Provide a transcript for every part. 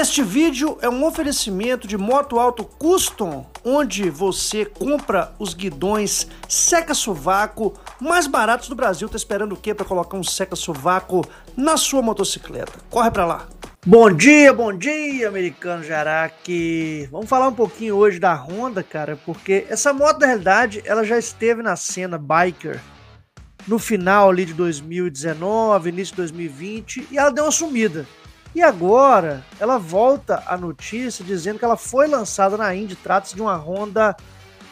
Este vídeo é um oferecimento de Moto Alto Custom, onde você compra os guidões seca-sovaco mais baratos do Brasil. Tá esperando o quê para colocar um seca-sovaco na sua motocicleta? Corre para lá. Bom dia, bom dia, americano Jaraque. Vamos falar um pouquinho hoje da Honda, cara, porque essa moto, na realidade, ela já esteve na cena biker no final ali de 2019, início de 2020, e ela deu uma sumida. E agora ela volta a notícia dizendo que ela foi lançada na Indy. Trata-se de uma Honda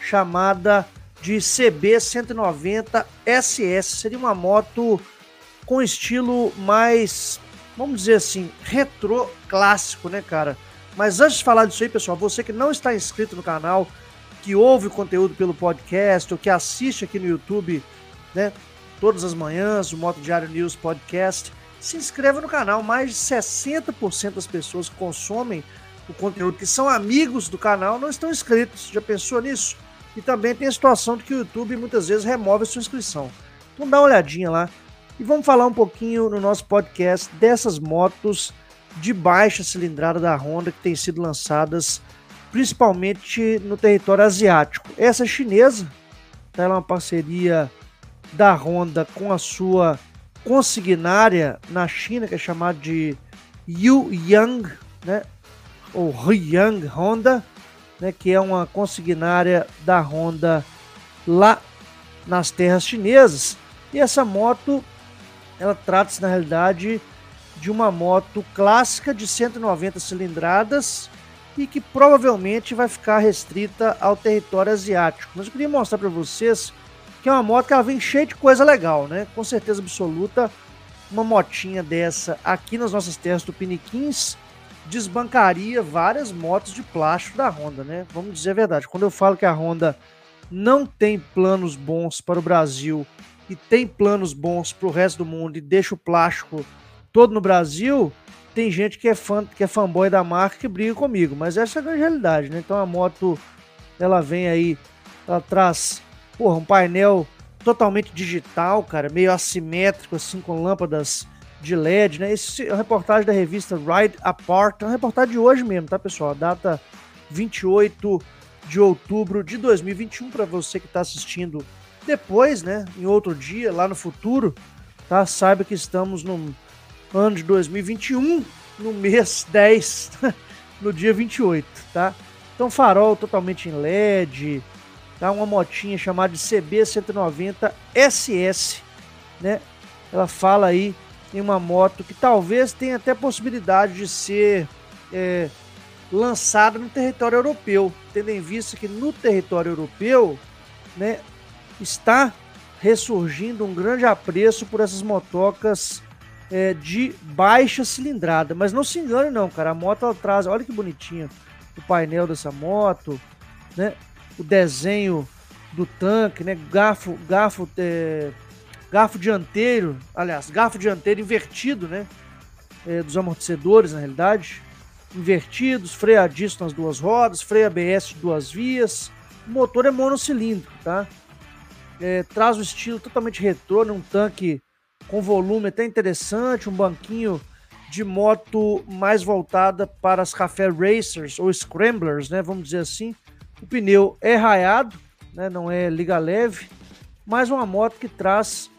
chamada de CB190 SS. Seria uma moto com estilo mais, vamos dizer assim, retrô clássico, né, cara? Mas antes de falar disso aí, pessoal, você que não está inscrito no canal, que ouve o conteúdo pelo podcast ou que assiste aqui no YouTube, né, todas as manhãs, o Moto Diário News Podcast, se inscreva no canal. Mais de 60% das pessoas que consomem o conteúdo, que são amigos do canal, não estão inscritos. Já pensou nisso? E também tem a situação de que o YouTube muitas vezes remove a sua inscrição. Então dá uma olhadinha lá. E vamos falar um pouquinho no nosso podcast dessas motos de baixa cilindrada da Honda que têm sido lançadas principalmente no território asiático. Essa chinesa, tá? ela é uma parceria da Honda com a sua consignária na China, que é chamada de Yu Yang, né? ou Hyang Honda, né? que é uma consignária da Honda lá nas terras chinesas. E essa moto, ela trata-se na realidade de uma moto clássica de 190 cilindradas e que provavelmente vai ficar restrita ao território asiático. Mas eu queria mostrar para vocês que é uma moto que ela vem cheia de coisa legal, né? Com certeza absoluta, uma motinha dessa aqui nas nossas terras tupiniquins desbancaria várias motos de plástico da Honda, né? Vamos dizer a verdade. Quando eu falo que a Honda não tem planos bons para o Brasil e tem planos bons para o resto do mundo e deixa o plástico todo no Brasil, tem gente que é fã, que é fanboy da marca que briga comigo, mas essa é a realidade, né? Então a moto ela vem aí, ela traz porra, um painel totalmente digital, cara, meio assimétrico, assim, com lâmpadas de LED, né? Esse é uma reportagem da revista Ride Apart, é uma reportagem de hoje mesmo, tá, pessoal? Data 28 de outubro de 2021, para você que está assistindo depois, né? Em outro dia, lá no futuro, tá? Saiba que estamos no ano de 2021, no mês 10, no dia 28, tá? Então, farol totalmente em LED, tá? Uma motinha chamada de CB190 SS, né? Ela fala aí em uma moto que talvez tenha até possibilidade de ser é, lançada no território europeu, tendo em vista que no território europeu, né, está ressurgindo um grande apreço por essas motocas é, de baixa cilindrada. Mas não se engane não, cara, a moto ela traz, olha que bonitinha o painel dessa moto, né? O desenho do tanque, né? Garfo, garfo, é, garfo dianteiro, aliás, garfo dianteiro invertido, né? É, dos amortecedores, na realidade, invertidos, freio nas duas rodas, freio ABS de duas vias. O motor é monocilíndrico, tá? É, traz o estilo totalmente retrô, num tanque com volume até interessante, um banquinho de moto mais voltada para as café racers ou scramblers, né? Vamos dizer assim. O pneu é raiado, né, não é liga leve, mas uma moto que traz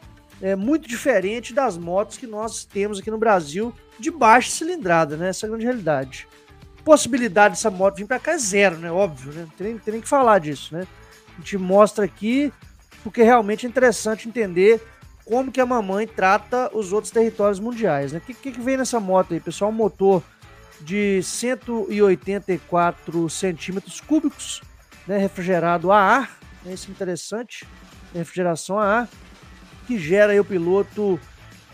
é, muito diferente das motos que nós temos aqui no Brasil de baixa cilindrada, né? Essa é a grande realidade. Possibilidade dessa moto vir para cá é zero, né? Óbvio, né? Não tem, tem nem que falar disso, né? A gente mostra aqui porque realmente é interessante entender como que a mamãe trata os outros territórios mundiais, né? O que, que, que vem nessa moto aí, pessoal? Um motor de 184 centímetros cúbicos, né, refrigerado a ar, né, isso é interessante, refrigeração a ar, que gera aí o piloto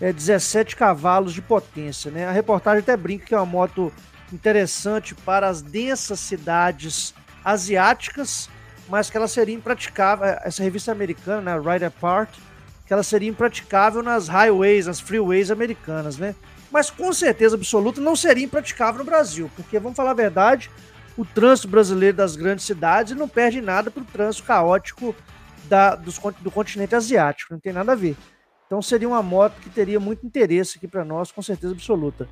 é, 17 cavalos de potência. Né? A reportagem até brinca que é uma moto interessante para as densas cidades asiáticas, mas que ela seria impraticável, essa revista americana, né, Ride Apart, que ela seria impraticável nas highways, nas freeways americanas, né? Mas com certeza absoluta não seria impraticável no Brasil, porque vamos falar a verdade, o trânsito brasileiro das grandes cidades não perde nada para o trânsito caótico da, dos, do continente asiático, não tem nada a ver. Então seria uma moto que teria muito interesse aqui para nós, com certeza absoluta.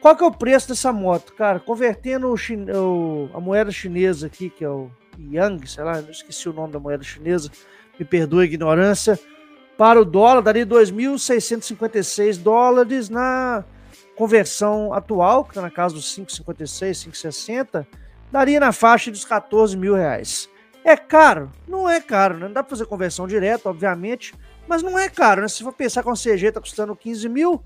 Qual que é o preço dessa moto? Cara, convertendo o, o, a moeda chinesa aqui, que é o Yang, sei lá, esqueci o nome da moeda chinesa, me perdoe a ignorância, para o dólar daria 2.656 dólares na conversão atual, que está na casa dos 5,56, 5,60, daria na faixa dos 14 mil reais. É caro? Não é caro, né? Não dá para fazer conversão direta, obviamente, mas não é caro, né? Se for pensar que uma CG está custando 15 mil,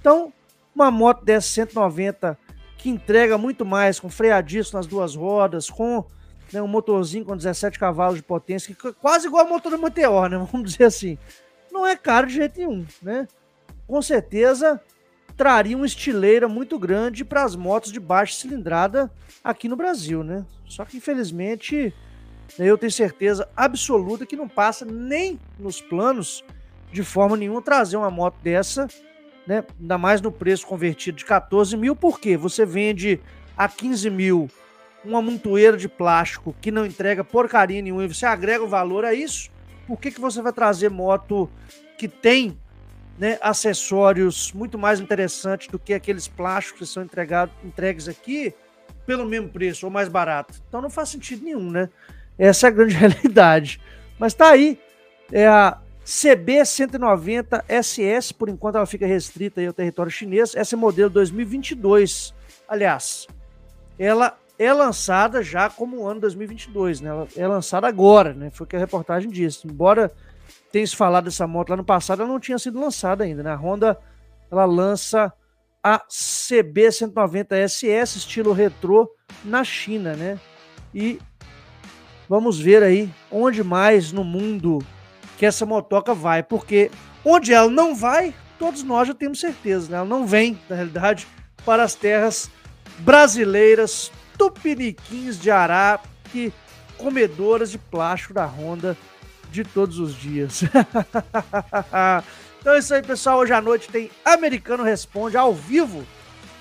então uma moto dessa 190 que entrega muito mais, com freadiço nas duas rodas, com né, um motorzinho com 17 cavalos de potência, que quase igual ao motor do Meteor, né? Vamos dizer assim. Não é caro de jeito nenhum, né? Com certeza traria uma estileira muito grande para as motos de baixa cilindrada aqui no Brasil, né? Só que infelizmente eu tenho certeza absoluta que não passa nem nos planos de forma nenhuma trazer uma moto dessa, né? Ainda mais no preço convertido de 14 mil, porque você vende a 15 mil uma montoeira de plástico que não entrega porcaria nenhuma e você agrega o valor a isso, por que, que você vai trazer moto que tem né, acessórios muito mais interessantes do que aqueles plásticos que são entregados, entregues aqui pelo mesmo preço ou mais barato. Então não faz sentido nenhum, né? Essa é a grande realidade. Mas tá aí, é a CB 190 SS, por enquanto ela fica restrita ao território chinês. Essa é modelo 2022. Aliás, ela é lançada já como ano 2022, né? Ela é lançada agora, né? Foi o que a reportagem disse. Embora tem se falado dessa moto lá no passado, ela não tinha sido lançada ainda, né? A Honda ela lança a CB 190 SS estilo retrô na China, né? E vamos ver aí onde mais no mundo que essa motoca vai, porque onde ela não vai, todos nós já temos certeza, né? Ela não vem, na realidade, para as terras brasileiras, tupiniquins de ará, que comedoras de plástico da Honda de todos os dias. então é isso aí, pessoal. Hoje à noite tem Americano Responde ao vivo.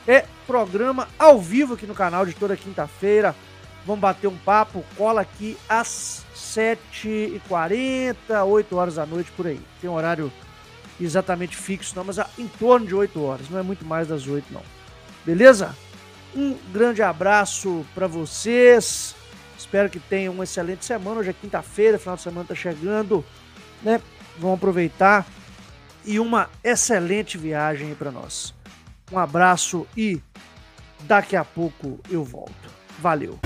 É programa ao vivo aqui no canal de toda quinta-feira. Vamos bater um papo. Cola aqui às 7h40, 8 horas da noite, por aí. Tem um horário exatamente fixo, não, mas em torno de 8 horas. Não é muito mais das 8, não. Beleza? Um grande abraço para vocês. Espero que tenham uma excelente semana. Hoje é quinta-feira, final de semana está chegando, né? Vamos aproveitar e uma excelente viagem para nós. Um abraço e daqui a pouco eu volto. Valeu.